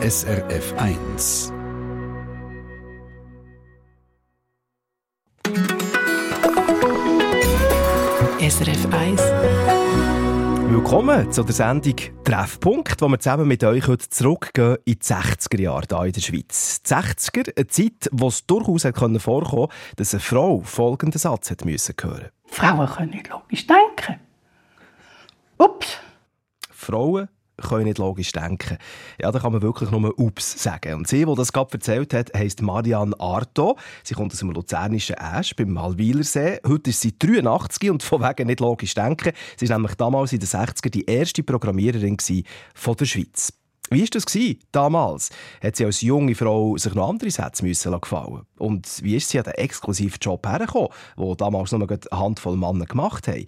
SRF 1. SRF 1. Willkommen zu der Sendung Treffpunkt, wo wir zusammen mit euch heute zurückgehen in die 60er Jahre hier in der Schweiz. Die 60er, eine Zeit, wo es durchaus vorkommen konnte, dass eine Frau folgenden Satz hat müssen hören Frauen können nicht logisch denken. Ups. Frauen können nicht logisch denken. Ja, da kann man wirklich nur «Ups» sagen. Und sie, die das gerade erzählt hat, heisst Marianne Arto. Sie kommt aus dem luzernischen Asch beim Malwilersee. Heute ist sie 83 und von wegen nicht logisch denken. Sie war nämlich damals in den 60er die erste Programmiererin von der Schweiz. Wie war das damals? Hat sie als junge Frau sich noch andere Sätze müssen gefallen Und wie ist sie an den exklusiven Job hergekommen, den damals nur eine Handvoll Männer gemacht haben?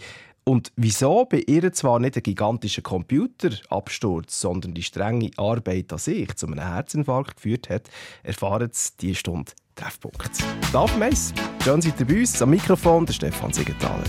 Und wieso bei ihr zwar nicht ein gigantischer Computerabsturz, sondern die strenge Arbeit an sich zu einem Herzinfarkt geführt hat, erfahren Sie diese Stunde Treffpunkt. Darf Meiss, schön seid ihr bei uns. Am Mikrofon der Stefan Siegenthaler.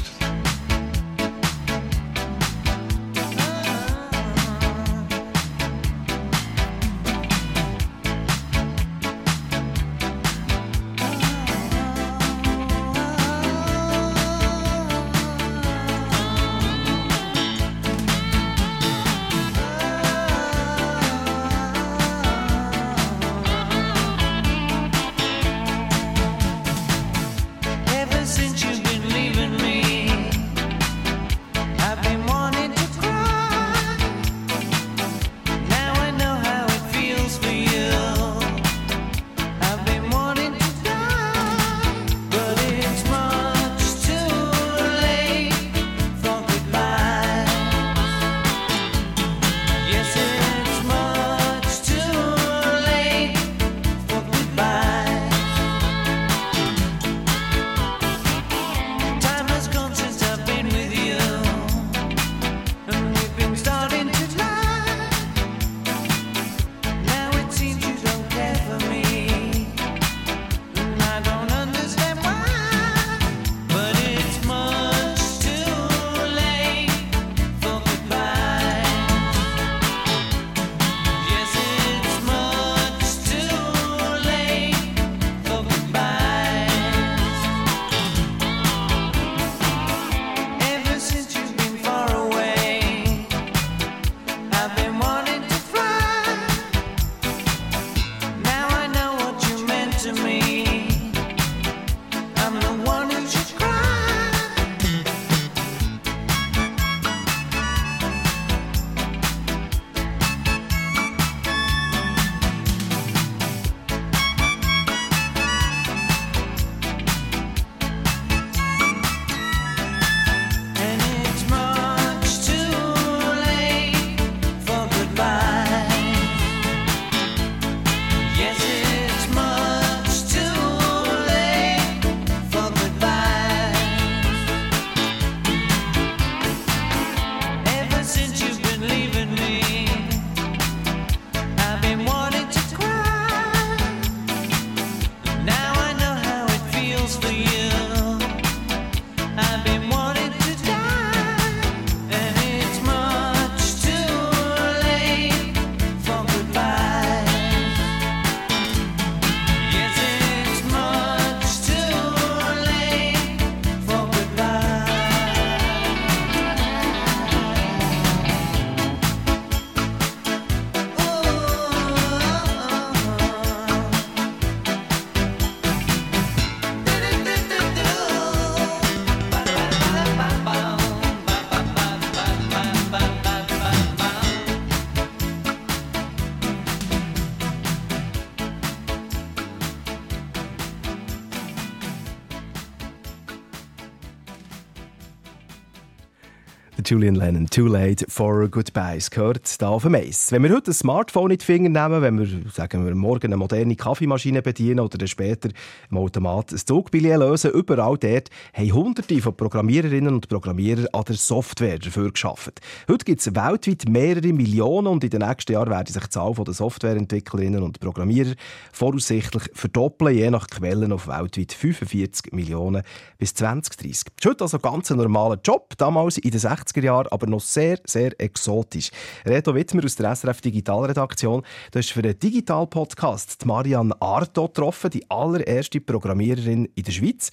Julian Lennon, Too Late for Goodbyes, gehört da auf dem Eis. Wenn wir heute ein Smartphone in die Finger nehmen, wenn wir, sagen wir, morgen eine moderne Kaffeemaschine bedienen oder dann später im Automat ein Zugbillett lösen, überall dort haben hunderte von Programmiererinnen und Programmierern an der Software dafür geschaffen. Heute gibt es weltweit mehrere Millionen und in den nächsten Jahren werden sich die Zahl der Softwareentwicklerinnen und Programmierer voraussichtlich verdoppeln, je nach Quellen auf weltweit 45 Millionen bis 2030. Das ist heute also ganz normaler Job. Damals in den 60 60er Jahren, aber noch sehr, sehr exotisch. Reto Wittmer aus der SRF Digitalredaktion. Du hast für den Digital-Podcast Marianne Arto getroffen, die allererste Programmiererin in der Schweiz.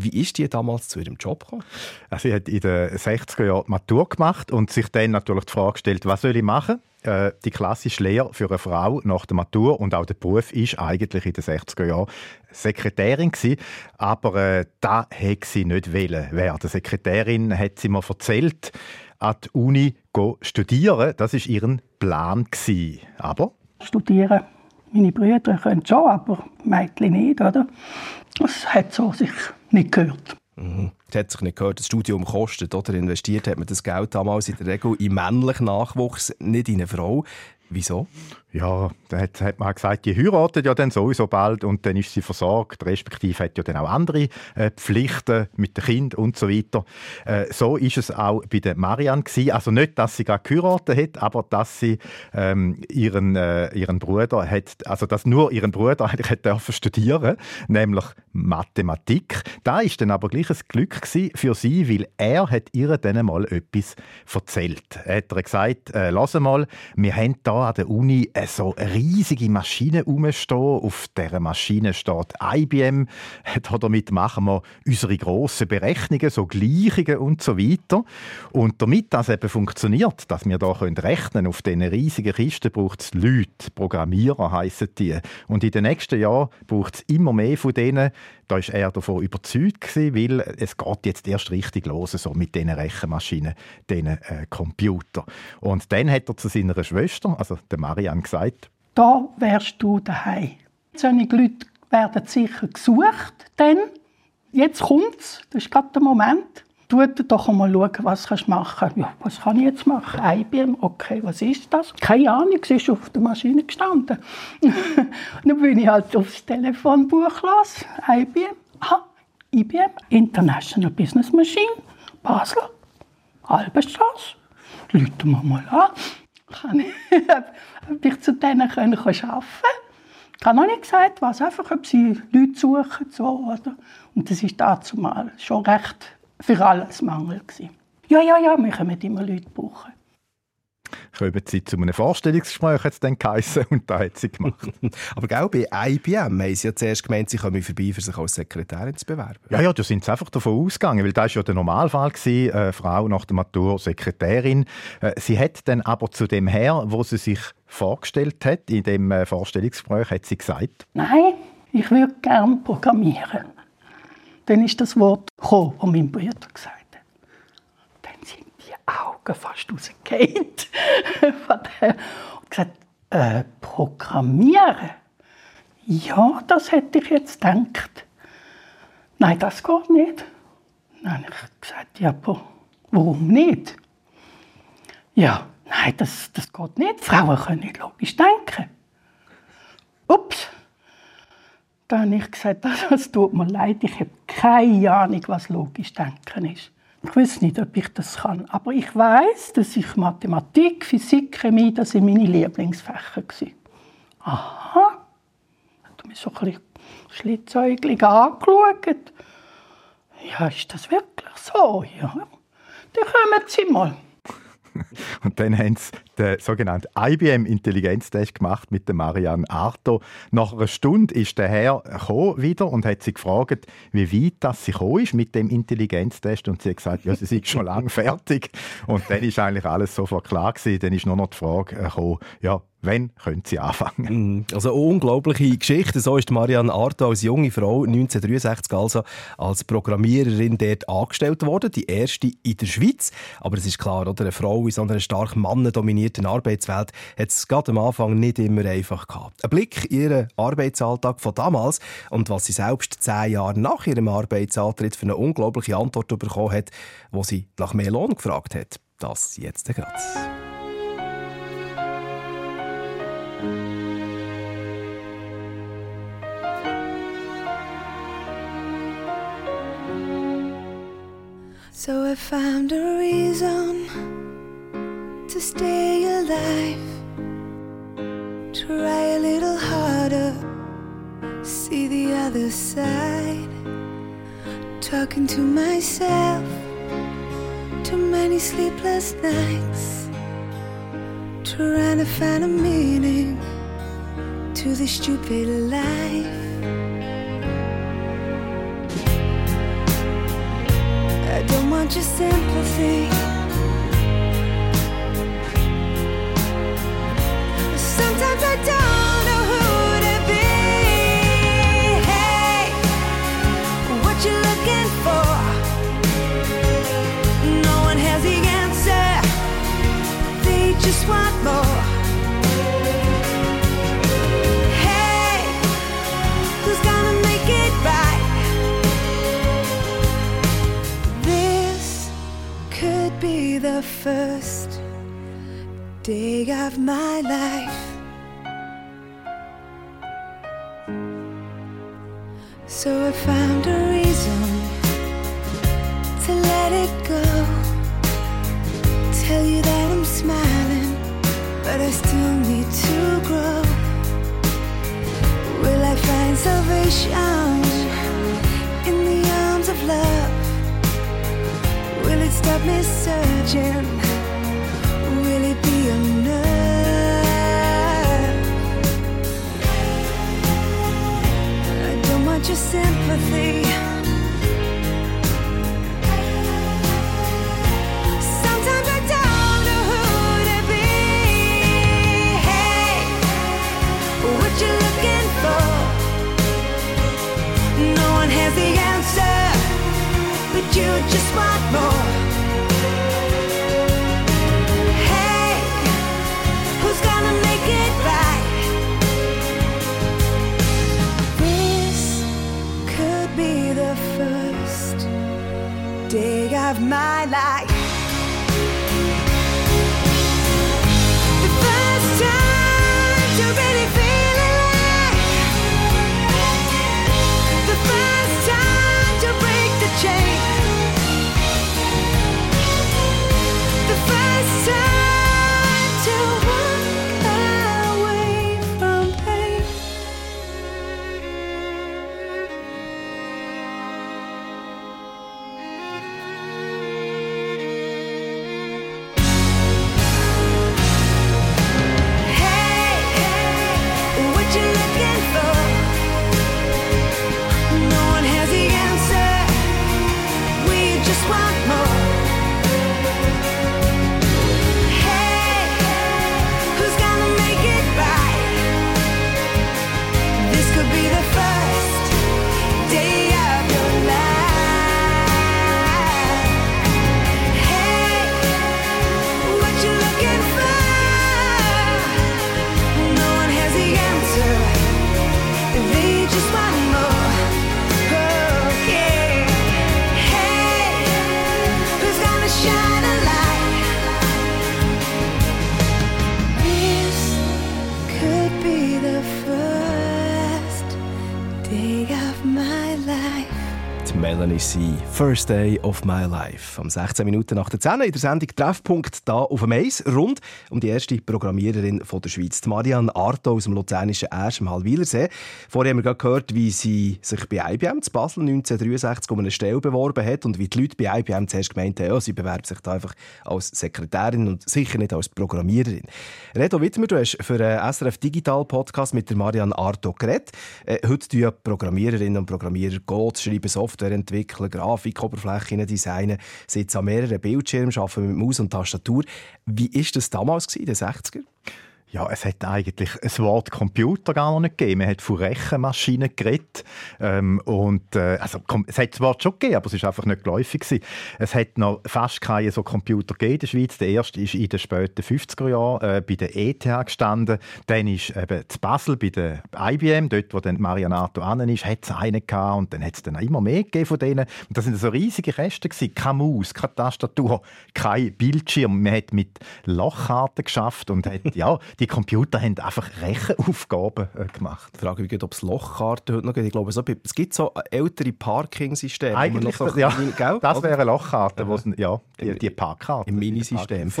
Wie ist die damals zu ihrem Job gekommen? Sie hat in den 60er Jahren Matur gemacht und sich dann natürlich die Frage gestellt, was soll ich machen? Äh, die klassische Lehre für eine Frau nach der Matur und auch der Beruf ist eigentlich in den 60er Jahren Sekretärin gewesen, aber äh, da hätte sie nicht wählen werden. Sekretärin hat sie mir erzählt, an die Uni studieren. Das ist ihren Plan gewesen. Aber studieren. Meine Brüder können schon, aber Mädchen nicht, oder? Das hat so sich nicht gehört. Mhm. Das hat sich nicht gehört. Das Studium kostet oder investiert hat man das Geld damals in der Regel in männlichen Nachwuchs, nicht in eine Frau. Wieso? Ja, da hat, hat man gesagt, die heiratet ja dann sowieso bald und dann ist sie versorgt, respektive hat ja dann auch andere äh, Pflichten mit dem Kind und so weiter. Äh, so ist es auch bei der Marianne gewesen. Also nicht, dass sie gerade geheiratet hat, aber dass sie ähm, ihren, äh, ihren Bruder hat, also dass nur ihren Bruder eigentlich hat dürfen studieren, nämlich Mathematik. Da ist dann aber gleich ein Glück für sie, weil er hat ihr dann mal etwas erzählt. Er hat gesagt, äh, mal, wir haben da an der Uni so riesige Maschine rumstehen. Auf dieser Maschine steht IBM. Damit machen wir unsere grossen Berechnungen, so Gleichungen und so weiter. Und damit das eben funktioniert, dass wir da rechnen können auf diesen riesigen Kisten, braucht es Leute, Programmierer heissen die. Und in den nächsten Jahren braucht es immer mehr von denen. Da war er davon überzeugt, gewesen, weil es geht jetzt erst richtig los so mit diesen Rechenmaschinen, diesen äh, Computern. Und dann hat er zu seiner Schwester, also der Marianne, gesagt, da wärst du daheim. Solche Leute werden sicher gesucht, denn jetzt kommt's, das ist gerade der Moment. Du doch einmal schauen, was du machen kannst. Ja, was kann ich jetzt machen? IBM, okay, was ist das? Keine Ahnung, es ist auf der Maschine gestanden. dann bin ich halt aufs Telefonbuch los, IBM. Aha, IBM, International Business Machine, Basel, Albenstrasse. Leute wir mal an ob ich zu denen können arbeiten kann. Ich habe noch nicht gesagt, was, einfach, ob sie Leute suchen. So, oder? Und das war dazu mal schon recht für alles Mangel. Gewesen. Ja, ja, ja, wir können immer Leute brauchen kommen sie zu einem Vorstellungsgespräch, hat es dann geheißen, und da hat sie gemacht. Aber gell, bei IBM haben sie ja zuerst gemeint, sie kommen vorbei, für sich als Sekretärin zu bewerben. Ja, ja, da sind sie einfach davon ausgegangen, weil das war ja der Normalfall, gewesen, äh, Frau nach der Matur Sekretärin. Äh, sie hat dann aber zu dem her, wo sie sich vorgestellt hat, in dem äh, Vorstellungsgespräch, hat sie gesagt, «Nein, ich würde gerne programmieren.» Dann ist das Wort gekommen, das mein Bruder gesagt Augen fast rausgefallen. und gesagt, äh, programmieren? Ja, das hätte ich jetzt gedacht. Nein, das geht nicht. Dann habe ich gesagt, ja, aber warum nicht? Ja, nein, das, das geht nicht. Frauen können nicht logisch denken. Ups. Dann habe ich gesagt, das tut mir leid, ich habe keine Ahnung, was logisch denken ist. Ich weiß nicht, ob ich das kann, aber ich weiß, dass ich Mathematik, Physik, Chemie, das sind meine Lieblingsfächer waren. Aha. Hat mich so ein bisschen schlitzäuglich angeschaut. Ja, ist das wirklich so? Ja. Dann kommen Sie mal. Und dann haben sie den sogenannten IBM Intelligenztest gemacht mit der Marianne Arto. Nach einer Stunde ist der Herr wieder und hat sie gefragt, wie weit das sie ist mit dem Intelligenztest und sie hat gesagt, ja, sie sind schon lange fertig. Und dann ist eigentlich alles sofort klar gewesen. Dann ist nur noch die Frage gekommen, ja, Wann können Sie anfangen? Mhm. Also unglaubliche Geschichte. So ist Marianne Arto als junge Frau 1963 also als Programmiererin dort angestellt worden, die erste in der Schweiz. Aber es ist klar, oder? eine Frau in so einer stark mannendominierten Arbeitswelt hat es gerade am Anfang nicht immer einfach gehabt. Ein Blick in ihren Arbeitsalltag von damals und was sie selbst zehn Jahre nach ihrem Arbeitsantritt für eine unglaubliche Antwort bekommen hat, wo sie nach mehr Lohn gefragt hat. Das jetzt gerade. So I found a reason to stay alive. Try a little harder, see the other side. Talking to myself Too many sleepless nights trying to find a meaning to this stupid life. I don't want your sympathy. Sometimes I don't could be the first day of my life. So I found a reason to let it go. Tell you that I'm smiling, but I still need to grow. Will I find salvation Stop me searching? Will it be enough? I don't want your sympathy. Sometimes I don't know of my life. First Day of My Life. Am 16 Minuten nach der 10 in der Sendung Treffpunkt da auf dem Eis, rund um die erste Programmiererin von der Schweiz, Marianne Arto aus dem luzernischen Asch am Hallwilersee. Vorher haben wir gehört, wie sie sich bei IBM zu Basel 1963 um eine Stelle beworben hat und wie die Leute bei IBM zuerst gemeint haben, ja, sie bewerbt sich da einfach als Sekretärin und sicher nicht als Programmiererin. Redo Wittmer, du hast für einen SRF Digital Podcast mit der Marianne Arto geredet. Äh, heute tun Programmiererinnen und Programmierer Code schreiben, Software entwickeln, Grafikoberflächen designen, sitzen an mehreren Bildschirmen, arbeiten mit Maus und Tastatur. Wie war das damals in den 60er? Ja, es hat eigentlich ein Wort Computer gar noch nicht gegeben. Man hat von Rechenmaschinen geredet. Ähm, und, äh, also, es hat das Wort schon gegeben, aber es war einfach nicht geläufig. Gewesen. Es hat noch fast keine so Computer gegeben in der Schweiz. Der erste ist in den späten 50er Jahren äh, bei der ETH gestanden. Dann ist eben zu Basel bei der IBM, dort wo dann Marianato an ist, hat es einen gehabt. Und dann hat es dann immer mehr gegeben von denen. Und das sind so riesige Kästen gewesen. Keine Maus, keine Tastatur, kein Bildschirm. Man hat mit Lochkarten geschafft und hat, ja, die Computer haben einfach Rechenaufgaben äh, gemacht. Ich frage mich, ob es Lochkarten heute noch gibt. Ich glaube, so, es gibt so ältere Parking-Systeme. Eigentlich, noch so ja, gell? das Oder? wäre eine Lochkarte, wo es- ja, die, die Parkkarte. Im Minisystem.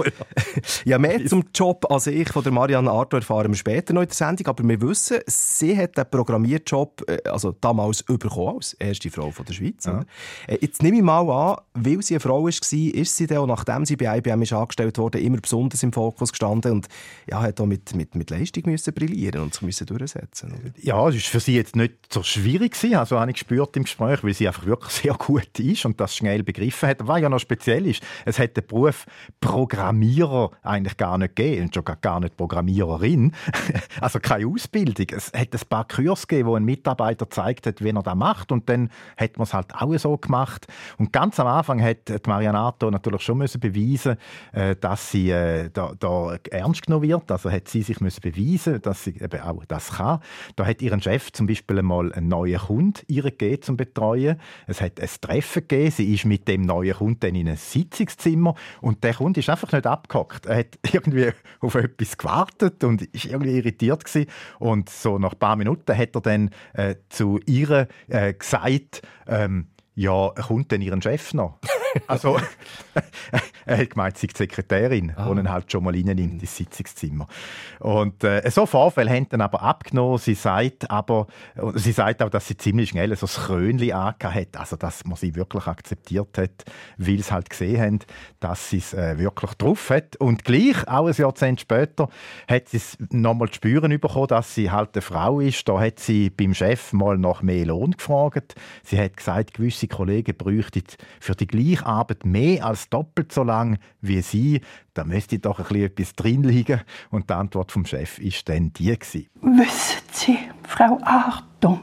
Die ja, mehr zum Job als ich von der Marianne Arthur erfahren wir später noch in der Sendung. Aber wir wissen, sie hat den Programmierjob äh, also damals bekommen als erste Frau von der Schweiz. Äh, Jetzt nehme ich mal an, weil sie eine Frau war, ist sie dann nachdem sie bei IBM ist angestellt wurde, immer besonders im Fokus gestanden und ja, hat auch mit, mit, mit Leistung müssen brillieren und sich müssen durchsetzen. Oder? Ja, es war für sie jetzt nicht so schwierig gewesen, also habe ich gespürt im Gespräch, weil sie einfach wirklich sehr gut ist und das schnell begriffen hat. Was ja noch speziell ist, es hat den Beruf Programmierer eigentlich gar nicht gegeben und schon gar- nicht Programmiererin, also keine Ausbildung. Es hat ein paar Kurse gegeben, wo ein Mitarbeiter gezeigt hat, wie er das macht und dann hat man es halt auch so gemacht. Und ganz am Anfang hat Marianato natürlich schon müssen beweisen, äh, dass sie äh, da, da ernst genommen wird. Also hat sie sich müssen beweisen, dass sie eben auch das kann. Da hat ihren Chef zum Beispiel einmal einen neuen Kunden ihr gegeben zum Betreuen. Es hat ein Treffen gegeben. Sie ist mit dem neuen Kunden in ein Sitzungszimmer und der Kunde ist einfach nicht abgehockt. Er hat irgendwie auf etwas gewartet und ist irgendwie irritiert gewesen. Und so nach ein paar Minuten hat er dann äh, zu ihr äh, gesagt, ähm, ja, kommt denn Ihren Chef noch? Also, er hat gemeint, sie die Sekretärin, die ihn halt schon mal reinnimmt ins Sitzungszimmer. Und äh, so Vorfälle haben dann aber abgenommen. Sie sagt aber, sie sagt auch, dass sie ziemlich schnell so das Krönchen hat, also dass man sie wirklich akzeptiert hat, weil sie halt gesehen haben, dass sie es äh, wirklich drauf hat. Und gleich, auch ein Jahrzehnt später, hat sie es nochmal zu spüren bekommen, dass sie halt eine Frau ist. Da hat sie beim Chef mal nach mehr Lohn gefragt. Sie hat gesagt, gewisse Kollegen bräuchten für die gleiche Arbeit mehr als doppelt so lang wie sie. Da müsste doch ein bisschen etwas drin liegen. Und die Antwort vom Chef ist dann die gewesen. Wissen Sie, Frau Arto,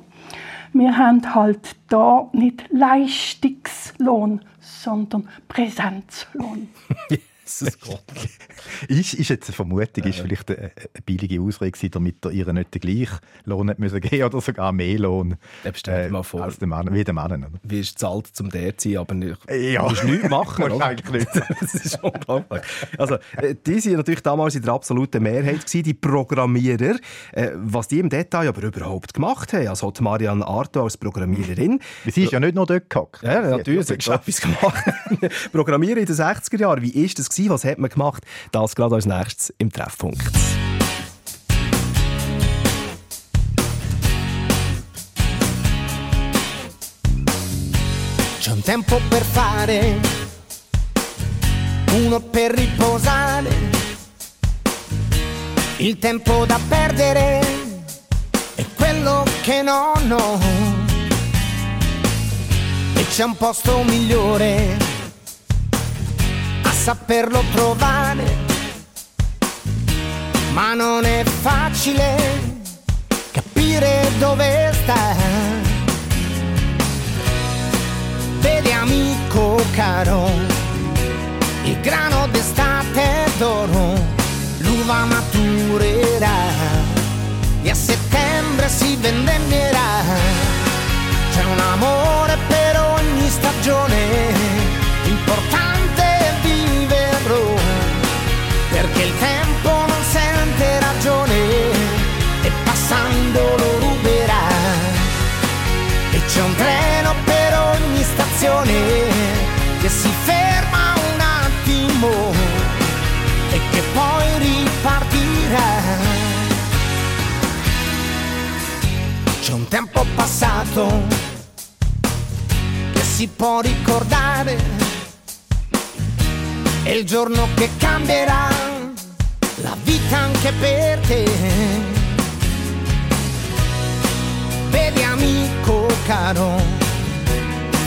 wir haben halt da nicht Leistungslohn, sondern Präsenzlohn. Ist, ist jetzt eine Vermutung, ist vielleicht eine, eine billige Ausrede damit ihr nicht den gleichen Lohn hat müssen geben oder sogar mehr Lohn dir mal vor. als der Mann, wie der Mann. Oder? wirst zahlt zum der zu sein, aber nicht, Ja. du nichts machen. Wahrscheinlich nicht. das ist unglaublich. Also, äh, die waren natürlich damals in der absoluten Mehrheit, gewesen, die Programmierer. Äh, was die im Detail aber überhaupt gemacht haben. Also die Marianne Arto als Programmiererin. Sie ist ja nicht nur dort gehockt. Ja, hat natürlich, sie hat etwas gemacht. Programmieren in den 60er Jahren, wie ist das gewesen? Was hat man gemacht? Das gerade als nächstes im Treffpunkt. C'è un tempo per fare, uno per riposare, il tempo da perdere è quello che non ho. E c'è un posto migliore saperlo trovare, ma non è facile capire dove sta. Vedi amico caro, il grano d'estate è d'oro, l'uva maturerà e a settembre si vendemmierà. C'è un amore per ogni stagione, un tempo passato che si può ricordare è il giorno che cambierà la vita anche per te. Vedi amico caro,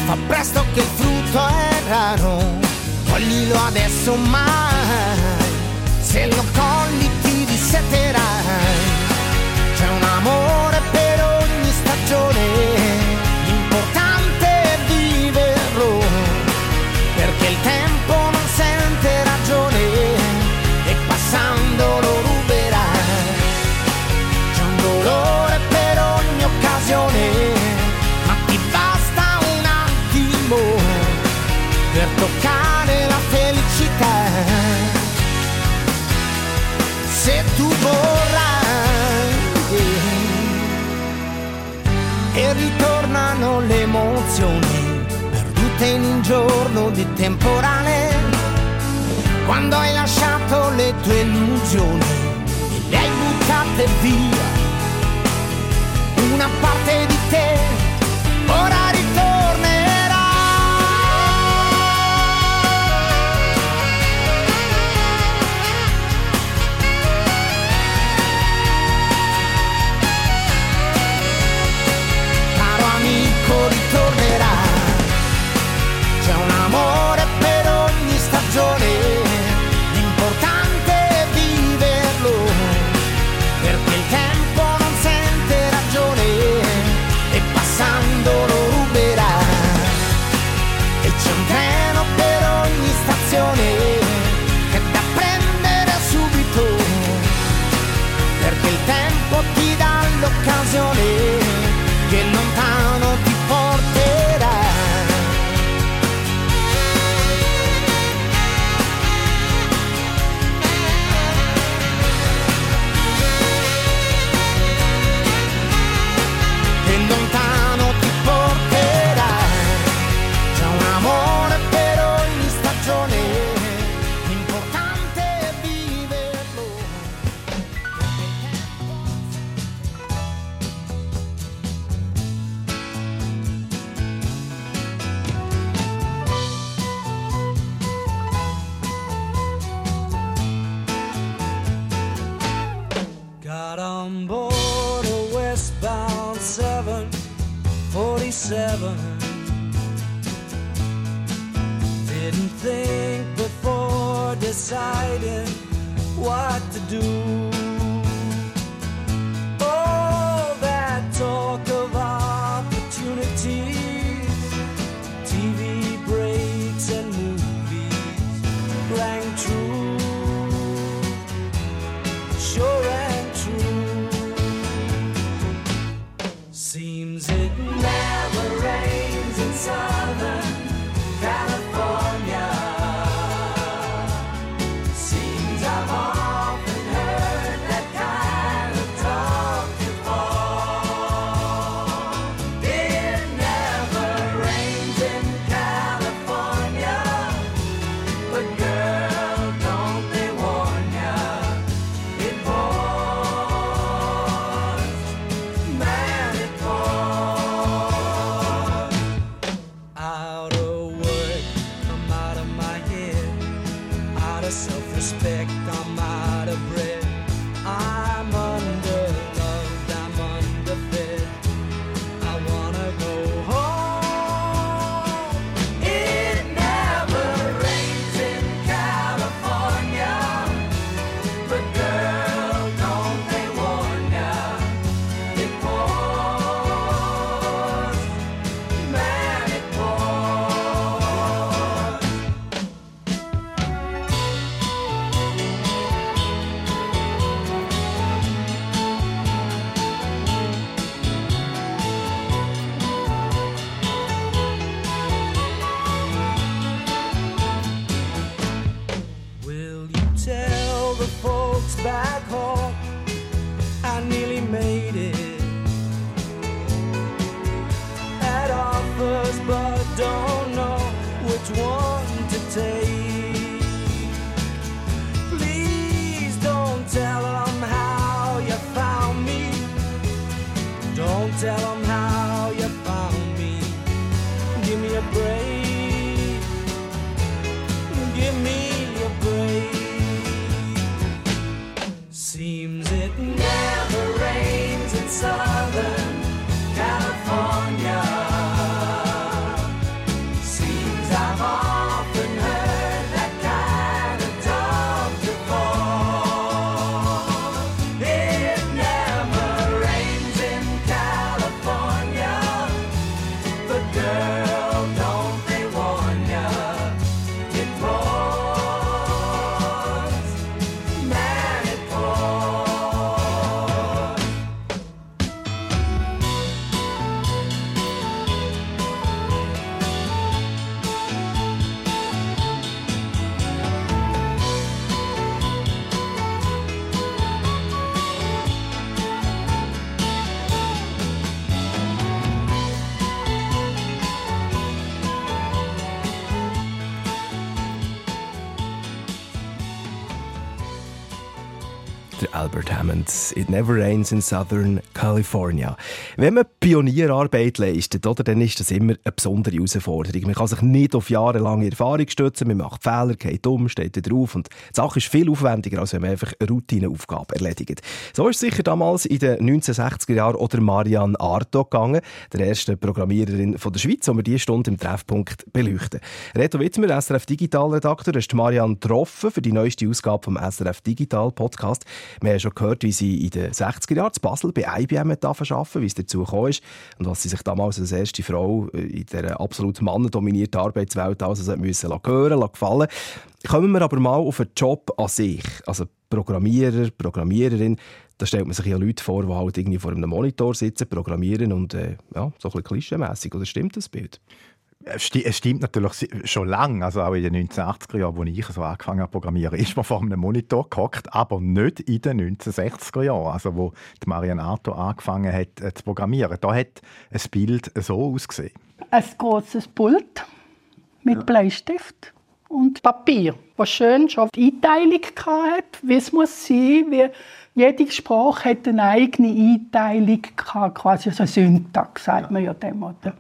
fa presto che il frutto è raro, coglilo adesso mai, se lo cogli ti disseterai. C'è un amore don't end. e ritornano le emozioni perdute in un giorno di temporale. Quando hai lasciato le tue illusioni e le hai buttate via una parte di te ora Johnny heaven. Didn't think before deciding what to do. Oh, that's all. back home. Never rains in Southern California. Wenn man Pionierarbeit leistet, oder, dann ist das immer eine besondere Herausforderung. Man kann sich nicht auf jahrelange Erfahrung stützen, man macht Fehler, geht um, steht wieder auf und die Sache ist viel aufwendiger, als wenn man einfach eine Routineaufgabe erledigt. So ist sicher damals in den 1960er Jahren oder Marianne Arto gegangen, der ersten Programmiererin von der Schweiz, die wir diese Stunde im Treffpunkt beleuchten. Reto Wittmer, SRF Digitalredakteur, hast Marianne getroffen für die neueste Ausgabe vom SRF Digital Podcast. Wir haben schon gehört, wie sie in den 60er Jahren zu Basel bei IBM arbeiten wie es dazu gekommen ist und was sie sich damals als erste Frau in dieser absolut mannendominierten Arbeitswelt also müssen hören, gefallen. Kommen wir aber mal auf den Job an sich. Also Programmierer, Programmiererin, da stellt man sich ja Leute vor, die halt irgendwie vor einem Monitor sitzen, programmieren und äh, ja, so ein bisschen klischeemässig. Oder stimmt das Bild? Es sti- es stimmt natürlich schon lange, also auch in den 1980er Jahren, als ich so angefangen habe zu programmieren, ist man vor einem Monitor gehockt, aber nicht in den 1960er Jahren, also wo die Marianne Arto angefangen hat äh, zu programmieren. Da hat ein Bild so ausgesehen. Ein großes Pult mit Bleistift und Papier, was schön schon die Einteilung hatte, wie es muss sein, wie jede Sprache hat eine eigene Einteilung gehabt, quasi so eine Syntax, sagt man ja dem, oder?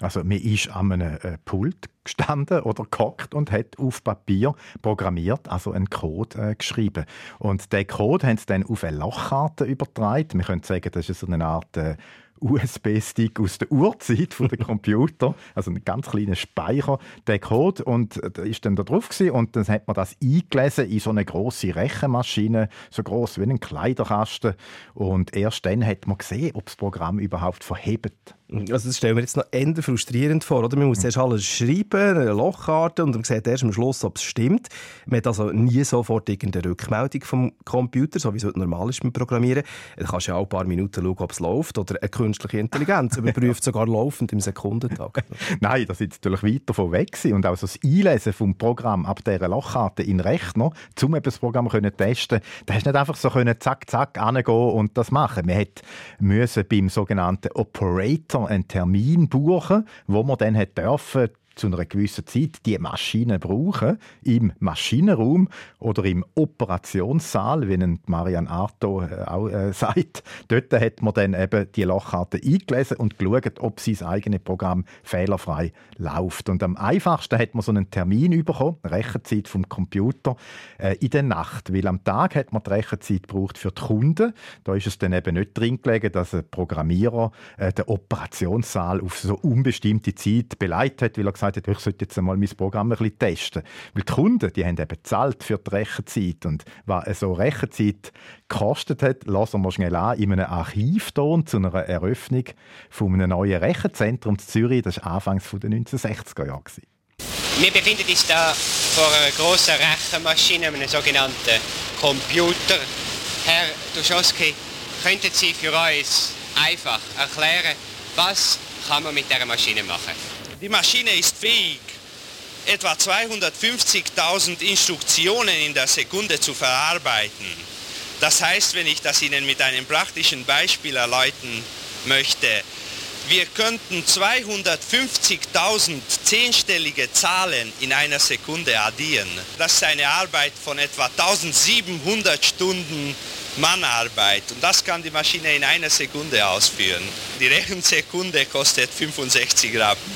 Also man ist an einem äh, Pult gestanden oder gehockt und hat auf Papier programmiert, also einen Code äh, geschrieben. Und den Code haben sie dann auf eine Lochkarte übertragen. Wir können sagen, das ist so eine Art äh, USB-Stick aus der Urzeit von den Computer, also ein ganz kleiner Speicher, der Code und äh, da ist dann da drauf gewesen, und dann hat man das eingelesen in so eine große Rechenmaschine, so groß wie ein Kleiderkasten und erst dann hat man gesehen, ob das Programm überhaupt verhebt. Also das stellen wir jetzt noch eher frustrierend vor. Oder? Man muss zuerst alles schreiben, eine Lochkarte, und man sieht erst am Schluss, ob es stimmt. Man hat also nie sofort irgendeine Rückmeldung vom Computer, so wie es heute normal ist beim Programmieren. Du kannst ja auch ein paar Minuten schauen, ob es läuft. Oder eine künstliche Intelligenz überprüft sogar laufend im Sekundentakt. Nein, das ist natürlich weit davon weg und auch so das Einlesen vom Programm ab dieser Lochkarte in Rechner, um eben das Programm können testen, da hast du nicht einfach so können zack zack angehen und das machen. Man müssen beim sogenannten Operator einen Termin buchen, wo man dann hat dürfen zu einer gewissen Zeit die Maschine brauchen, im Maschinenraum oder im Operationssaal, wie ihn Marian Arto äh, auch äh, sagt. Dort hat man dann eben die Lochkarte eingelesen und geschaut, ob sein eigenes Programm fehlerfrei läuft. Und am einfachsten hat man so einen Termin bekommen, Rechenzeit vom Computer, äh, in der Nacht. Weil am Tag hat man die Rechenzeit gebraucht für die Kunden. Da ist es dann eben nicht drin gelegen, dass ein Programmierer äh, den Operationssaal auf so unbestimmte Zeit beleidigt hat, weil er gesagt hat, ich sollte jetzt einmal mein Programm ein bisschen testen. Weil die Kunden, die haben eben bezahlt für die Rechenzeit. Und was so Rechenzeit gekostet hat, lassen wir schnell an, in einem Archivton zu einer Eröffnung von einem neuen Rechenzentrum in Zürich. Das war Anfangs der 1960er Jahre. Wir befinden uns da vor einer grossen Rechenmaschine, einem sogenannten Computer. Herr Duschowski, könnten Sie für uns einfach erklären, was kann man mit dieser Maschine machen? Die Maschine ist fähig, etwa 250.000 Instruktionen in der Sekunde zu verarbeiten. Das heißt, wenn ich das Ihnen mit einem praktischen Beispiel erläutern möchte, wir könnten 250.000 zehnstellige Zahlen in einer Sekunde addieren. Das ist eine Arbeit von etwa 1700 Stunden Mannarbeit und das kann die Maschine in einer Sekunde ausführen. Die Rechensekunde kostet 65 Rappen.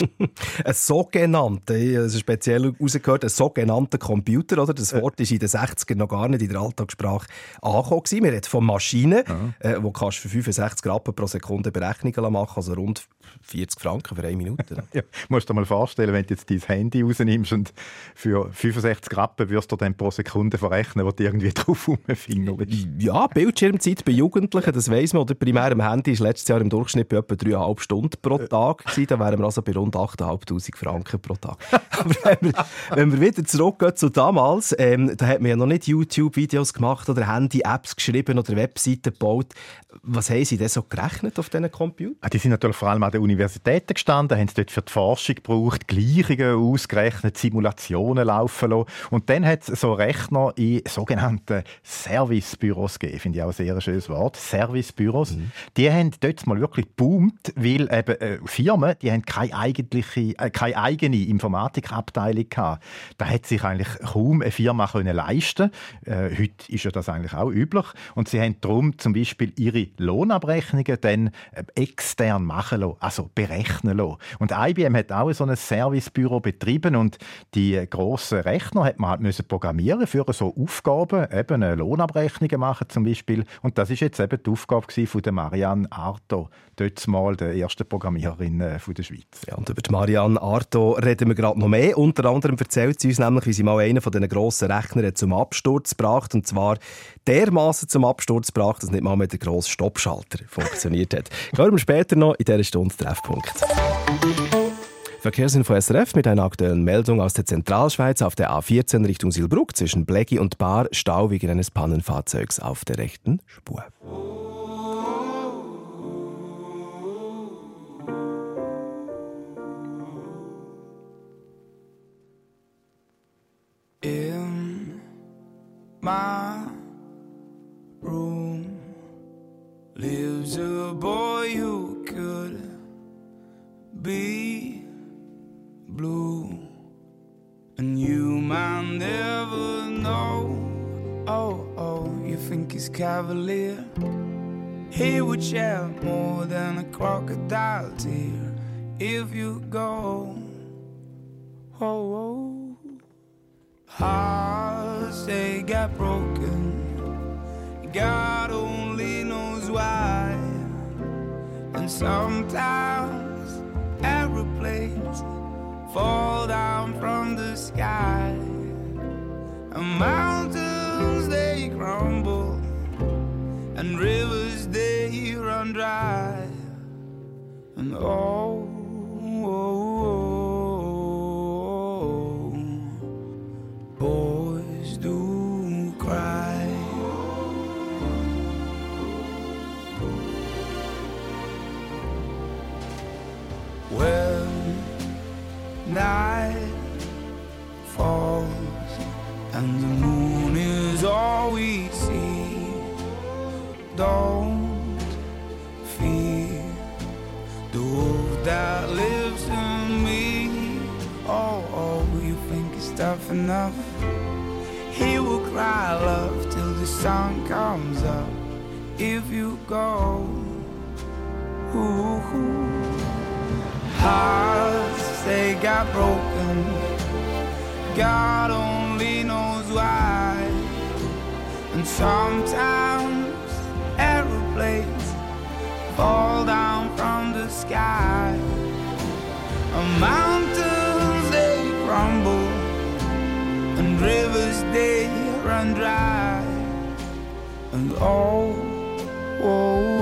ein sogenannter, ich habe es speziell rausgehört, ein sogenannter Computer, oder? Das Wort ist in den 60ern noch gar nicht in der Alltagssprache angekommen. Wir reden von Maschinen, äh, wo kannst für 65 Rappen pro Sekunde Berechnungen machen, also rund 40 Franken für eine Minute. Ja, musst dir mal vorstellen, wenn du jetzt dein Handy rausnimmst und für 65 Rappen wirst du dann pro Sekunde verrechnen, wo du irgendwie drauf rumfingerst. Ja, Bildschirmzeit bei Jugendlichen, das weiss man. Oder primär am Handy ist letztes Jahr im Durchschnitt bei etwa 3,5 Stunden pro Tag. Gewesen. Da wären wir also bei rund 8'500 Franken pro Tag. Aber wenn wir, wenn wir wieder zurückgehen zu damals, ähm, da hat man ja noch nicht YouTube-Videos gemacht oder Handy-Apps geschrieben oder Webseiten gebaut. Was haben Sie denn so gerechnet auf diesen Computern? Ah, Die sind natürlich vor allem an den Universitäten gestanden, haben es dort für die Forschung gebraucht, Gleichungen ausgerechnet, Simulationen laufen lassen. Und dann hat es so Rechner in sogenannten Servicebüros gegeben. Finde ich auch ein sehr schönes Wort. Servicebüros. Die haben dort mal wirklich geboomt, weil eben äh, Firmen, die haben keine eigentliche, äh, keine eigene Informatikabteilung gehabt. Da hat sich eigentlich kaum eine Firma können leisten. Äh, heute ist ja das eigentlich auch üblich. Und sie haben darum zum Beispiel ihre Lohnabrechnungen dann äh, extern machen lassen, also berechnen lassen. Und IBM hat auch so ein Servicebüro betrieben und die grossen Rechner hat man halt müssen programmieren für so Aufgaben, eben äh, Lohnabrechnungen machen zum Beispiel. Und das ist jetzt eben die Aufgabe von der Marianne Arto, dort mal der ersten Programmiererin äh, von der Schweiz. Ja, und über die Marianne Arto reden wir gerade noch mehr. Unter anderem erzählt sie uns nämlich, wie sie mal einen von diesen grossen Rechnern zum Absturz gebracht und zwar dermaßen zum Absturz gebracht, dass nicht mal mehr der grosse Stoppschalter funktioniert hat. Hören wir später noch in dieser Stunde Treffpunkt. Verkehrsinfo SRF mit einer aktuellen Meldung aus der Zentralschweiz auf der A14 Richtung Silbruck zwischen Bleggi und Bar Stau wegen eines Pannenfahrzeugs auf der rechten Spur. In my lives a boy who could be blue, and you might never know. Oh, oh, you think he's cavalier? He would shed more than a crocodile tear if you go. Oh, oh. Hearts they got broken. God only knows why. And sometimes aeroplanes fall down from the sky. And mountains they crumble. And rivers they run dry. And oh, oh, oh. Night falls and the moon is all we see, don't fear the wolf that lives in me. Oh, oh, you think it's tough enough? He will cry love till the sun comes up. If you go, hearts they got broken. God only knows why. And sometimes aeroplanes fall down from the sky. And mountains they crumble, and rivers they run dry. And oh, oh,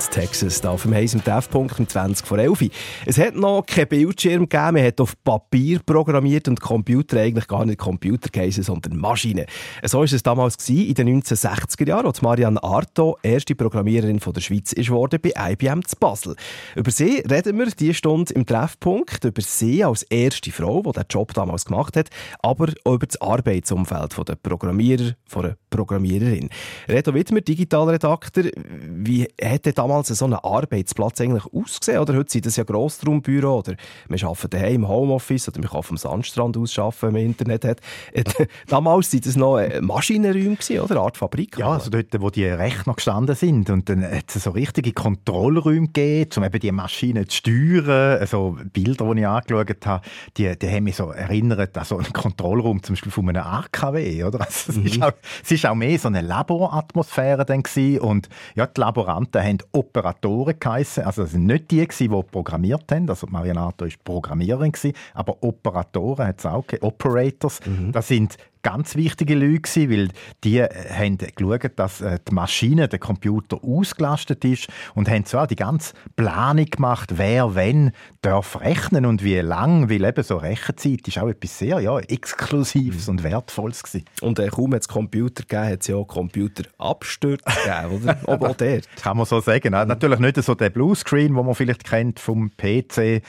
want. Texas, da auf dem Heis im Treffpunkt um 20 vor 11 Uhr. Es hat noch keinen Bildschirm gegeben. Man hat auf Papier programmiert und Computer eigentlich gar nicht Computer geheißen, sondern Maschinen. So war es damals in den 1960er Jahren, als Marianne Arto erste Programmiererin von der Schweiz ist bei IBM zu Basel. Über sie reden wir diese Stunde im Treffpunkt, über sie als erste Frau, die diesen Job damals gemacht hat, aber auch über das Arbeitsumfeld der Programmierer, einer Programmiererin. Reto Wittmer, Digitalredakteur, wie hat denn damals so ein Arbeitsplatz eigentlich ausgesehen? Oder heute sind das ja Grossraumbüro oder wir arbeiten daheim im Homeoffice oder man kann vom Sandstrand aus arbeiten, wenn man Internet hat. Damals waren das noch äh, Maschinenräume, oder? Eine Art Fabrik. Ja, also dort, wo die Rechner gestanden sind. Und dann hat es so richtige Kontrollräume gegeben, um eben die Maschinen zu steuern. Also Bilder, die ich angeschaut habe, die, die haben mich so erinnert an so einen Kontrollraum zum Beispiel von einem AKW. Oder? Also, es, ist auch, es ist auch mehr so eine Laboratmosphäre dann gewesen. Und ja, die Laboranten haben Operatoren geheissen. Also das sind nicht die, die programmiert haben. Also Marianato war Programmiererin, gewesen, aber Operatoren hat es auch gegeben. Operators. Das sind ganz wichtige Leute gewesen, weil die äh, haben geschaut, dass äh, die Maschine, der Computer ausgelastet ist und haben so die ganze Planung gemacht, wer wenn darf rechnen und wie lang, weil eben so Rechenzeit ist auch etwas sehr ja, Exklusives und Wertvolles gewesen. Und äh, kaum hat es Computer gegeben, hat es ja auch Computerabstürze gegeben, oder? Auch auch dort. Kann man so sagen. Ne? Natürlich nicht so der Bluescreen, wo man vielleicht kennt vom PC, äh,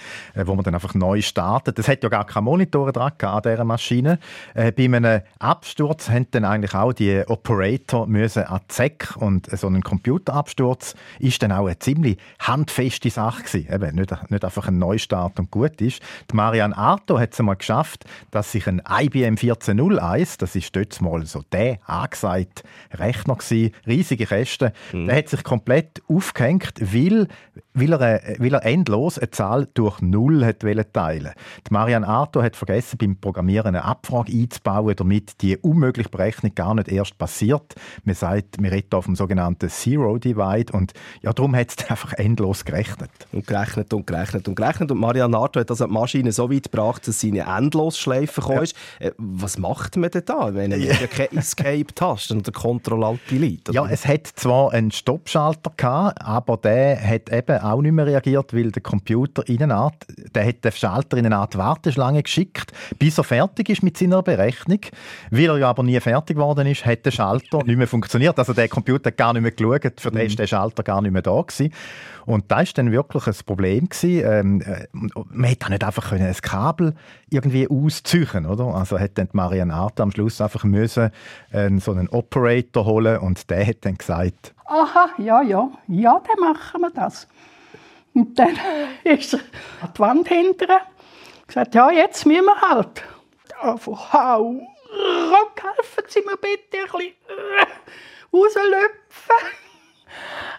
wo man dann einfach neu startet. Das hat ja gar keine Monitore dran an dieser Maschine. Äh, bei einem Absturz haben dann eigentlich auch die Operator müssen an Zeck und so ein Computerabsturz ist dann auch eine ziemlich handfeste Sache gewesen. Eben nicht, nicht einfach ein Neustart und gut ist. Die Marianne Arto hat es einmal geschafft, dass sich ein IBM 1401, das ist dort mal so der angesagte Rechner gewesen, riesige Kästen, der hat sich komplett aufgehängt, weil, weil, er, weil er endlos eine Zahl durch Null hat teilen. Die Marianne Arto hat vergessen, beim Programmieren eine Abfrage einzubauen, damit die unmögliche Berechnung gar nicht erst passiert. Man sagt, wir reden auf dem sogenannten Zero Divide und ja, darum hat es einfach endlos gerechnet. Und gerechnet und gerechnet und gerechnet. Und Marianne Arto hat also die Maschine so weit gebracht, dass sie in eine Endlosschleife gekommen ist. Äh, Was macht man denn da, wenn man ja keine Escape-Taste oder Ctrl-Alt-Delete? Ja, es hat zwar einen Stoppschalter gehabt, aber der hat eben auch nicht mehr reagiert, weil der Computer in eine Art, der hat den Schalter in eine Art Warteschlange geschickt, bis er fertig ist mit seiner Berechnung. Weil er ja aber nie fertig geworden ist, hat der Schalter nicht mehr funktioniert. Also der Computer hat gar nicht mehr geschaut, für den ist der Schalter gar nicht mehr da gewesen. Und da war dann wirklich ein Problem. Gewesen. Ähm, äh, man hätte nicht einfach können ein Kabel irgendwie ausziehen oder? Also hat dann die Marianne Arta am Schluss einfach müssen, äh, so einen Operator holen und der hat dann gesagt, Aha, ja, ja, ja, dann machen wir das. Und dann ist er an die Wand hinterher gesagt, ja, jetzt müssen wir halt. Einfach, hau, ruck, helfen Sie mir bitte ein bisschen äh, rauslöpfen.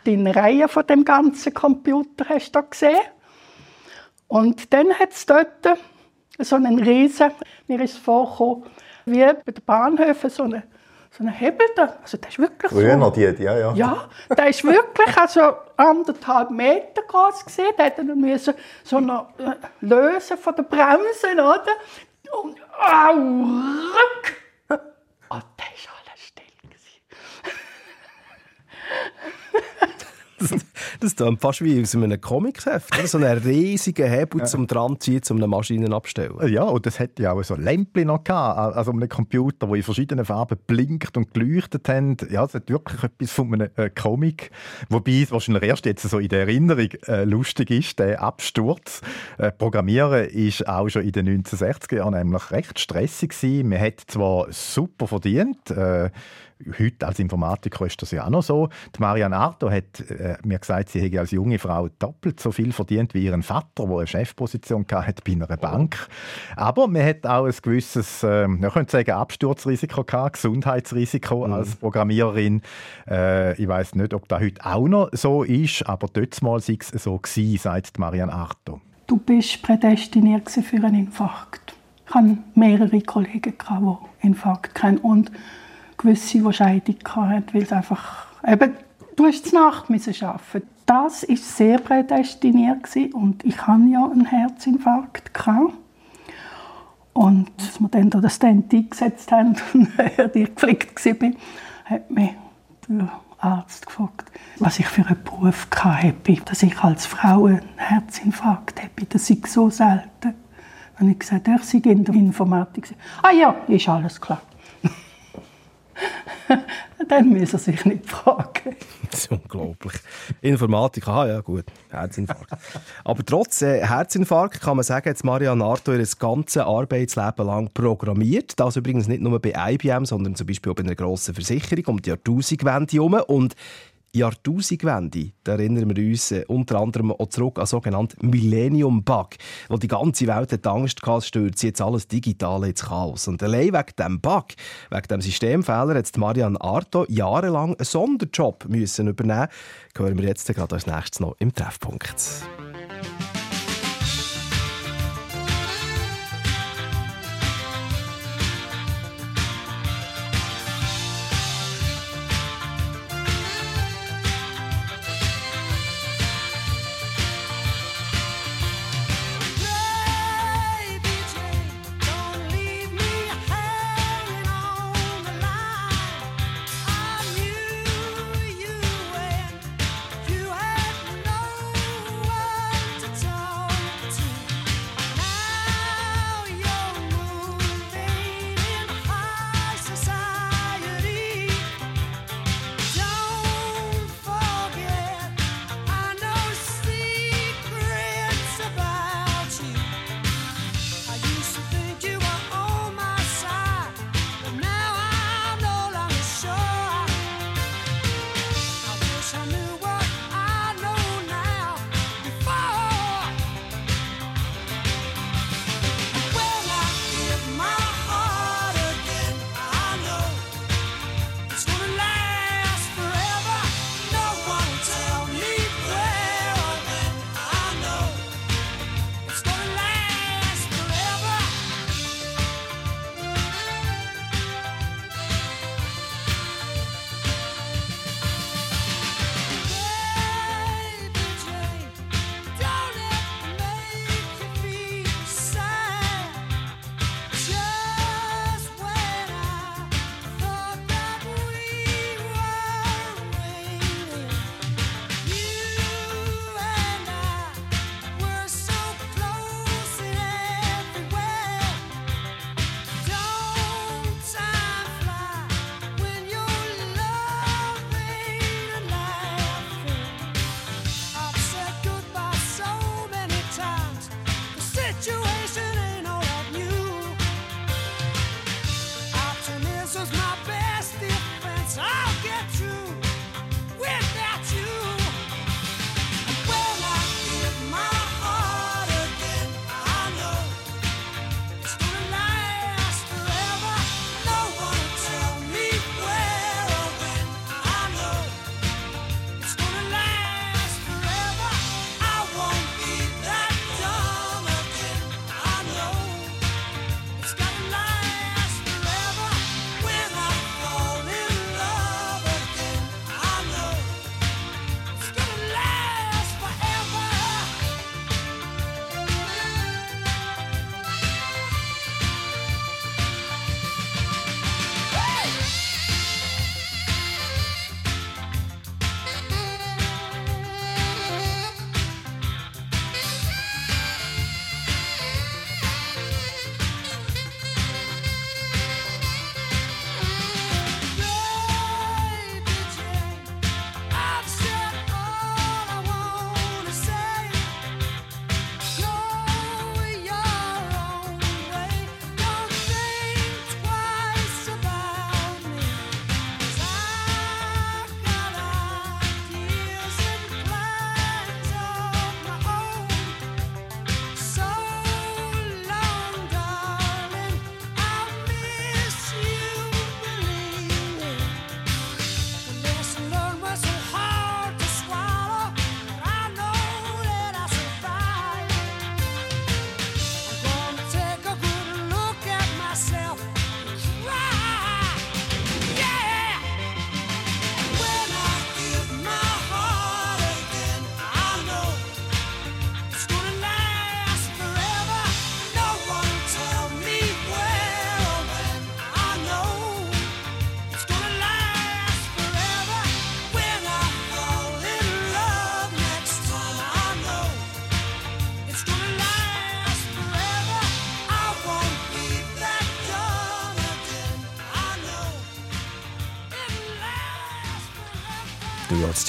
Die Reihe von dem ganzen Computer hast du da gesehen. Und dann hat es dort so einen Riesen, mir ist vorgekommen, wie bei den Bahnhöfen so eine so einen Hebel da. Also der ist wirklich Früher so. noch die, ja, ja. Ja, der ist wirklich also anderthalb Meter groß gesehen. Der hätte er müssen so noch äh, lösen von der Bremsen, oder? Und au, ruck. Oh, der ist alles still Das klingt fast wie aus einem Comicheft. So einen riesigen Hebel zum Dranziehen, zum eine Maschinen abstellen. Ja, und das hätte ja auch so Lämpchen noch gehabt, also einem Computer, wo in verschiedenen Farben blinkt und geleuchtet haben. Ja, es hat wirklich etwas von einem äh, Comic, wobei es wahrscheinlich erst jetzt so in der Erinnerung äh, lustig ist, der Absturz. Äh, Programmieren ist auch schon in den 1960er Jahren nämlich recht stressig gewesen. Man hat zwar super verdient, äh, Heute als Informatiker ist das ja auch noch so. Die Marianne Arto hat äh, mir gesagt, sie hätte als junge Frau doppelt so viel verdient wie ihren Vater, der eine Chefposition hatte bei einer Bank. Aber man hat auch ein gewisses, äh, man könnte sagen, Absturzrisiko gehabt, Gesundheitsrisiko als Programmiererin. Äh, ich weiß nicht, ob das heute auch noch so ist, aber dort mal sei es so gewesen, sagt die Marianne Arto. Du bist prädestiniert für einen Infarkt. Ich hatte mehrere Kollegen, gehabt, die Infarkt hatten und gewisse, die Scheidung hatten, weil es einfach... Eben, du hast die Nacht müssen arbeiten. Das war sehr prädestiniert gewesen und ich hatte ja einen Herzinfarkt. Gehabt. Und als wir dann das Stent eingesetzt haben und ich gepflegt war, hat mich der Arzt gefragt, was ich für einen Beruf hatte, dass ich als Frau einen Herzinfarkt habe. Das ist so selten. Dann habe ich gesagt, ich sei in der Informatik. Ah ja, ist alles klar. Dann muss er sich nicht fragen. Das ist unglaublich. Informatik, ah ja gut, Herzinfarkt. Aber trotz äh, Herzinfarkt kann man sagen, hat Marianne Arto ihr ganzes Arbeitsleben lang programmiert. Das übrigens nicht nur bei IBM, sondern zum Beispiel auch bei einer grossen Versicherung um die Jahrtausendwende herum. Und Jahrtausendwende, da erinnern wir uns äh, unter anderem auch zurück an sogenannten Millennium-Bug, wo die ganze Welt hat Angst hatte, stürzt jetzt alles digital ins Chaos. Und allein wegen diesem Bug, wegen diesem Systemfehler, hat Marianne Arto jahrelang einen Sonderjob müssen übernehmen Hören wir jetzt gerade als nächstes noch im Treffpunkt.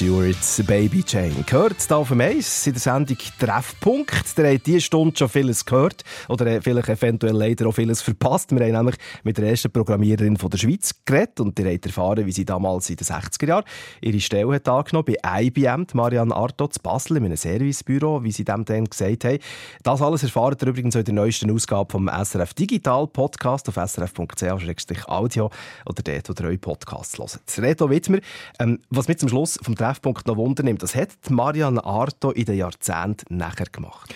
Stewart's Baby Jane. Gehört hier auf dem Eis in der Sendung Treffpunkt. Ihr habt diese Stunde schon vieles gehört oder äh, vielleicht eventuell leider auch vieles verpasst. Wir haben nämlich mit der ersten Programmiererin von der Schweiz geredet und ihr habt erfahren, wie sie damals in den 60er Jahren ihre Stelle hat angenommen bei IBM, Marianne Arto zu Basel, in einem Servicebüro, wie sie dem dann gesagt haben. Das alles erfahrt ihr übrigens in der neuesten Ausgabe vom SRF Digital Podcast auf srf.ch-audio oder dort, wo ihr eure Podcasts hört. Reto Wittmer, ähm, was mich zum Schluss vom Treffpunkt noch wundernimmt, das hat Marianne Arto in den Jahrzehnten nachher gemacht.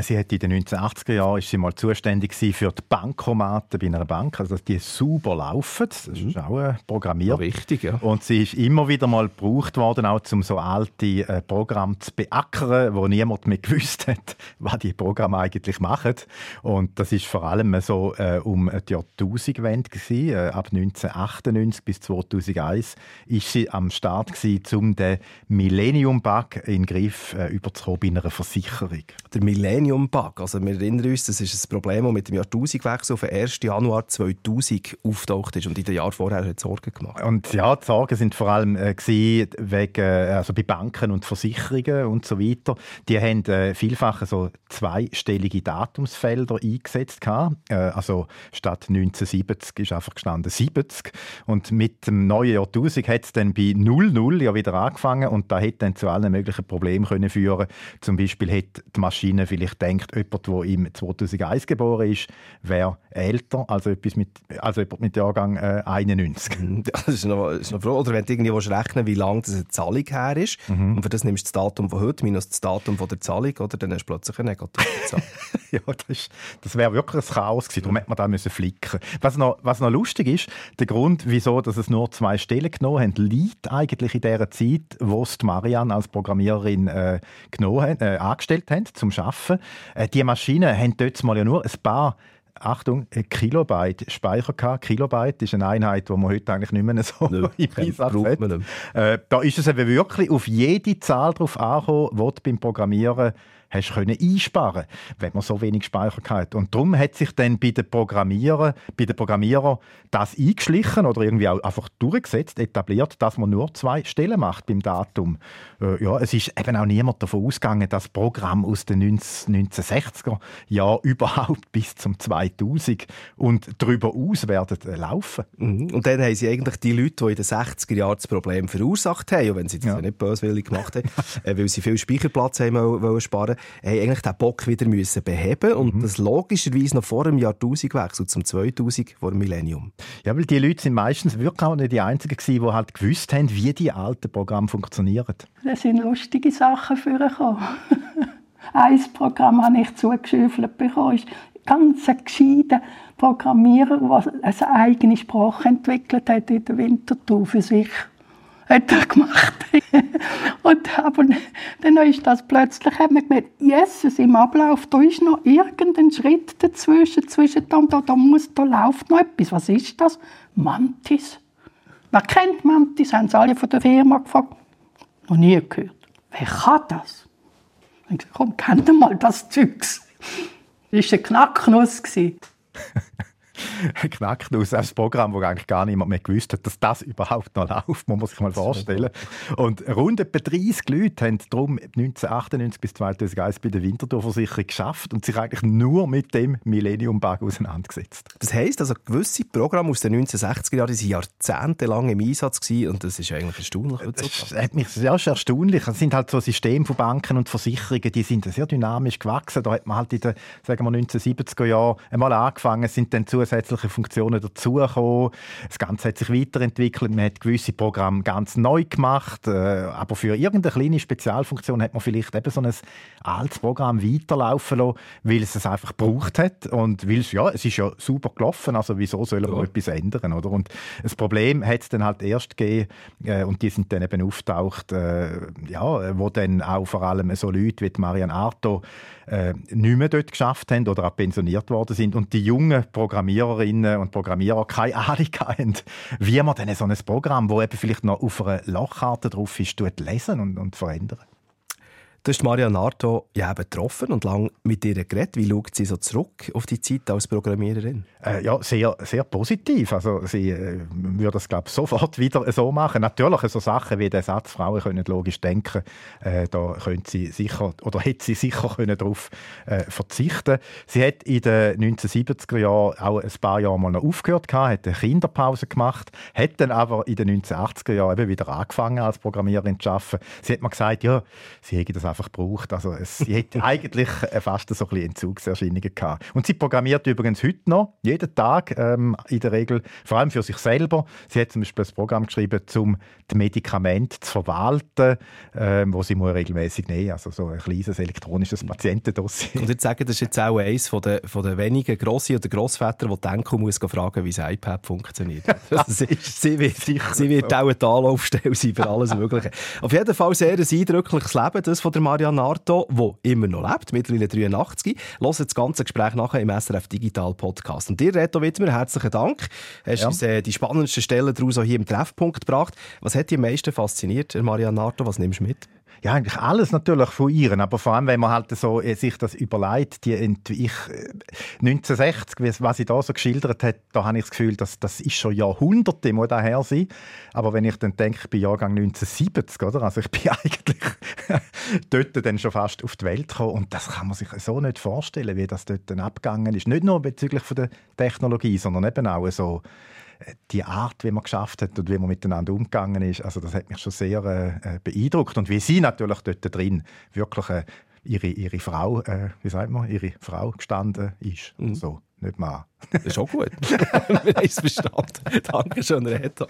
Sie hat in den 1980er Jahren ist sie mal zuständig für die Bankomaten bei einer Bank, also dass die sauber laufen. Das ist auch ein Programmier. Wichtig, ja. Und sie ist immer wieder mal gebraucht worden, auch um so alte äh, Programme zu beackern, wo niemand mehr gewusst hat, was die Programme eigentlich machen. Und das ist vor allem so äh, um die Jahrtausendwende gewesen. Äh, ab 1998 bis 2001 ist sie am Start gewesen, um den Millennium-Bug in den Griff äh, überzukommen bei einer Versicherung. Der Millennium-Bug, also wir erinnern uns, das ist ein Problem, das mit dem Jahrtausendwechsel auf den 1. Januar 2000 auftaucht ist und in den Jahren vorher hat Sorgen gemacht. Und ja, die Sorgen sind vor allem äh, wegen, äh, also bei Banken und Versicherungen und so weiter. Die haben äh, vielfach so zweistellige Datumsfelder eingesetzt. Äh, also statt 1970 ist einfach gestanden 70 und mit dem neuen Jahrtausend hat es dann bei 00 ja wieder angefangen und da hätte dann zu allen möglichen Problemen können führen. Zum Beispiel hätte die Maschine vielleicht denkt, jemand, der im 2001 geboren ist, wäre älter als, etwas mit, als jemand mit Jahrgang äh, 91. Das ist noch, das ist noch froh. Oder wenn du irgendwie willst rechnen wie lange eine Zahlung her ist Mhm. und für das nimmst du das Datum von heute minus das Datum von der Zahlung, oder, dann hast du plötzlich eine negative Zahl. ja, das, ist- das wäre wirklich ein Chaos gewesen. Darum hätte man da müssen flicken. Was noch, was noch lustig ist, der Grund, wieso dass es nur zwei Stellen genommen haben, liegt eigentlich in der Zeit, wo es die Marianne als Programmiererin äh, genommen äh, angestellt haben zum Arbeiten. Äh, die Maschinen haben dort mal ja nur ein paar Achtung, ein Kilobyte Speicher gehabt. Kilobyte ist eine Einheit, die man heute eigentlich nicht mehr so Nö, im Einsatz hat. Äh, da ist es eben wirklich auf jede Zahl drauf angekommen, die du beim Programmieren hast können einsparen wenn man so wenig Speicher hat. Und darum hat sich dann bei den Programmierern, bei den Programmierern das eingeschlichen oder irgendwie auch einfach durchgesetzt, etabliert, dass man nur zwei Stellen macht beim Datum. Äh, ja, es ist eben auch niemand davon ausgegangen, dass Programm aus den 19, 1960er Jahren überhaupt bis zum 2000 und darüber aus werden laufen. Mhm. Und dann haben sie eigentlich die Leute, die in den 60er Jahren das Problem verursacht haben, auch wenn sie das Ja. nicht böswillig gemacht haben, äh, weil sie viel Speicherplatz haben wollen sparen, haben eigentlich den Bock wieder müssen beheben und das logischerweise noch vor dem Jahrtausendwechsel zum 2000, vor dem Millennium. Ja, weil die Leute sind meistens wirklich auch nicht die Einzigen gewesen, die halt gewusst haben, wie die alten Programme funktionieren. Da sind lustige Sachen vorgekommen. Ein Programm habe ich zugeschüffelt bekommen. Ist ganz ein gescheiter Programmierer, der eine eigene Sprache entwickelt hat in der Winterthur für sich. Hat er gemacht. Und aber dann ist das plötzlich, hat man gemerkt, Jesus, im Ablauf, da ist noch irgendein Schritt dazwischen, zwischen da, und da, da, muss, da läuft noch etwas. Was ist das? Mantis. Wer kennt Mantis? Haben sie alle von der Firma gefragt. Noch nie gehört. Wer kann das? Ich habe gesagt, komm, kennt mal das Zeugs. Das war eine Knacknuss. aus ein Programm, wo eigentlich gar niemand mehr gewusst hat, dass das überhaupt noch läuft, muss man sich mal vorstellen. Und rund etwa 30 Leute haben darum 1998 bis 2001 bei der Winterthur-Versicherung geschafft und sich eigentlich nur mit dem Millennium-Bug auseinandergesetzt. Das heisst, also gewisse Programme aus den 1960er Jahren die sind jahrzehntelang im Einsatz gewesen, und das ist eigentlich erstaunlich. Das hat mich sehr erstaunlich. Es sind halt so Systeme von Banken und Versicherungen, die sind sehr dynamisch gewachsen. Da hat man halt in den sagen wir, 1970er Jahren einmal angefangen, sind dann zusätzliche Funktionen dazugekommen. Das Ganze hat sich weiterentwickelt. Man hat gewisse Programme ganz neu gemacht. äh, Aber für irgendeine kleine Spezialfunktion hat man vielleicht eben so ein altes Programm weiterlaufen lassen, weil es es einfach gebraucht hat. Und weil es, ja, es ist ja super gelaufen. Also wieso soll man etwas ändern? Oder? Und das Problem hat es dann halt erst gegeben, äh, und die sind dann eben auftaucht, äh, ja, wo dann auch vor allem so Leute wie die Marianne Arto äh, nicht mehr dort geschafft haben oder auch pensioniert worden sind und die jungen Programmiererinnen und Programmierer keine Ahnung haben, wie man dann so ein Programm, wo eben vielleicht noch auf einer Lochkarte drauf ist, lesen und, und verändern. Du hast Marianne Arto ja eben und lange mit ihr geredet. Wie schaut sie so zurück auf die Zeit als Programmiererin? Äh, ja, sehr, sehr positiv. Also sie äh, würde das glaube sofort wieder so machen. Natürlich so Sachen wie der Satz, Frauen können logisch denken, äh, da könnte sie sicher oder hätte sie sicher können darauf äh, verzichten. Sie hat in den 1970er Jahren auch ein paar Jahre mal noch aufgehört gehabt, hat eine Kinderpause gemacht, hat dann aber in den 1980er Jahren eben wieder angefangen als Programmiererin zu arbeiten. Sie hat mir gesagt, ja, sie hätte das einfach gebraucht. Also es, sie hätte eigentlich äh, fast so ein bisschen Entzugserscheinungen gehabt. Und sie programmiert übrigens heute noch, jeden Tag ähm, in der Regel, vor allem für sich selber. Sie hat zum Beispiel ein Programm geschrieben, um die Medikamente zu verwalten, ähm, wo sie muss regelmäßig nehmen Also so ein kleines elektronisches Patientendossier. Und jetzt sagen, das ist jetzt auch eines von den, von den wenigen Grossi- oder Grossväter, die denken muss fragen, wie das iPad funktioniert. Also sie, sie wird, sie wird auch eine Anlaufstelle sein für alles Mögliche. Auf jeden Fall sehr ein eindrückliches Leben, das von der Marianne Arto, die immer noch lebt, mittlerweile 83. Hört das ganze Gespräch nachher im SRF Digital Podcast. Und dir, Reto Wittmer, herzlichen Dank. Hast Ja. uns äh, die spannendsten Stellen daraus auch hier im Treffpunkt gebracht. Was hat dich am meisten fasziniert, Marianne Arto? Was nimmst du mit? Ja, eigentlich alles natürlich von ihr, aber vor allem, wenn man halt so äh, sich das überlegt, die ich, äh, 1960, wie- was sie da so geschildert hat, da habe ich das Gefühl, dass das ist schon Jahrhunderte muss da her sein. Aber wenn ich dann denke, ich bin Jahrgang 1970, oder? Also ich bin eigentlich dort dann schon fast auf die Welt gekommen und das kann man sich so nicht vorstellen, wie das dort dann abgegangen ist. Nicht nur bezüglich von der Technologie, sondern eben auch so äh, die Art, wie man geschafft hat und wie man miteinander umgegangen ist, also das hat mich schon sehr äh, äh, beeindruckt. Und wie sie natürlich dort drin wirklich äh, ihre, ihre Frau, äh, wie sagt man, ihre Frau gestanden ist. So, nicht Mann. Das ist auch gut. Wir haben es verstanden. Dankeschön, Reto.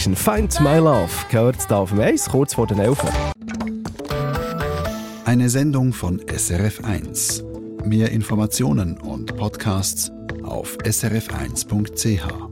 Attraction. Find My Love. Gehört da auf dem Eis, kurz vor den 11. Eine Sendung von SRF1. Mehr Informationen und Podcasts auf srf1.ch.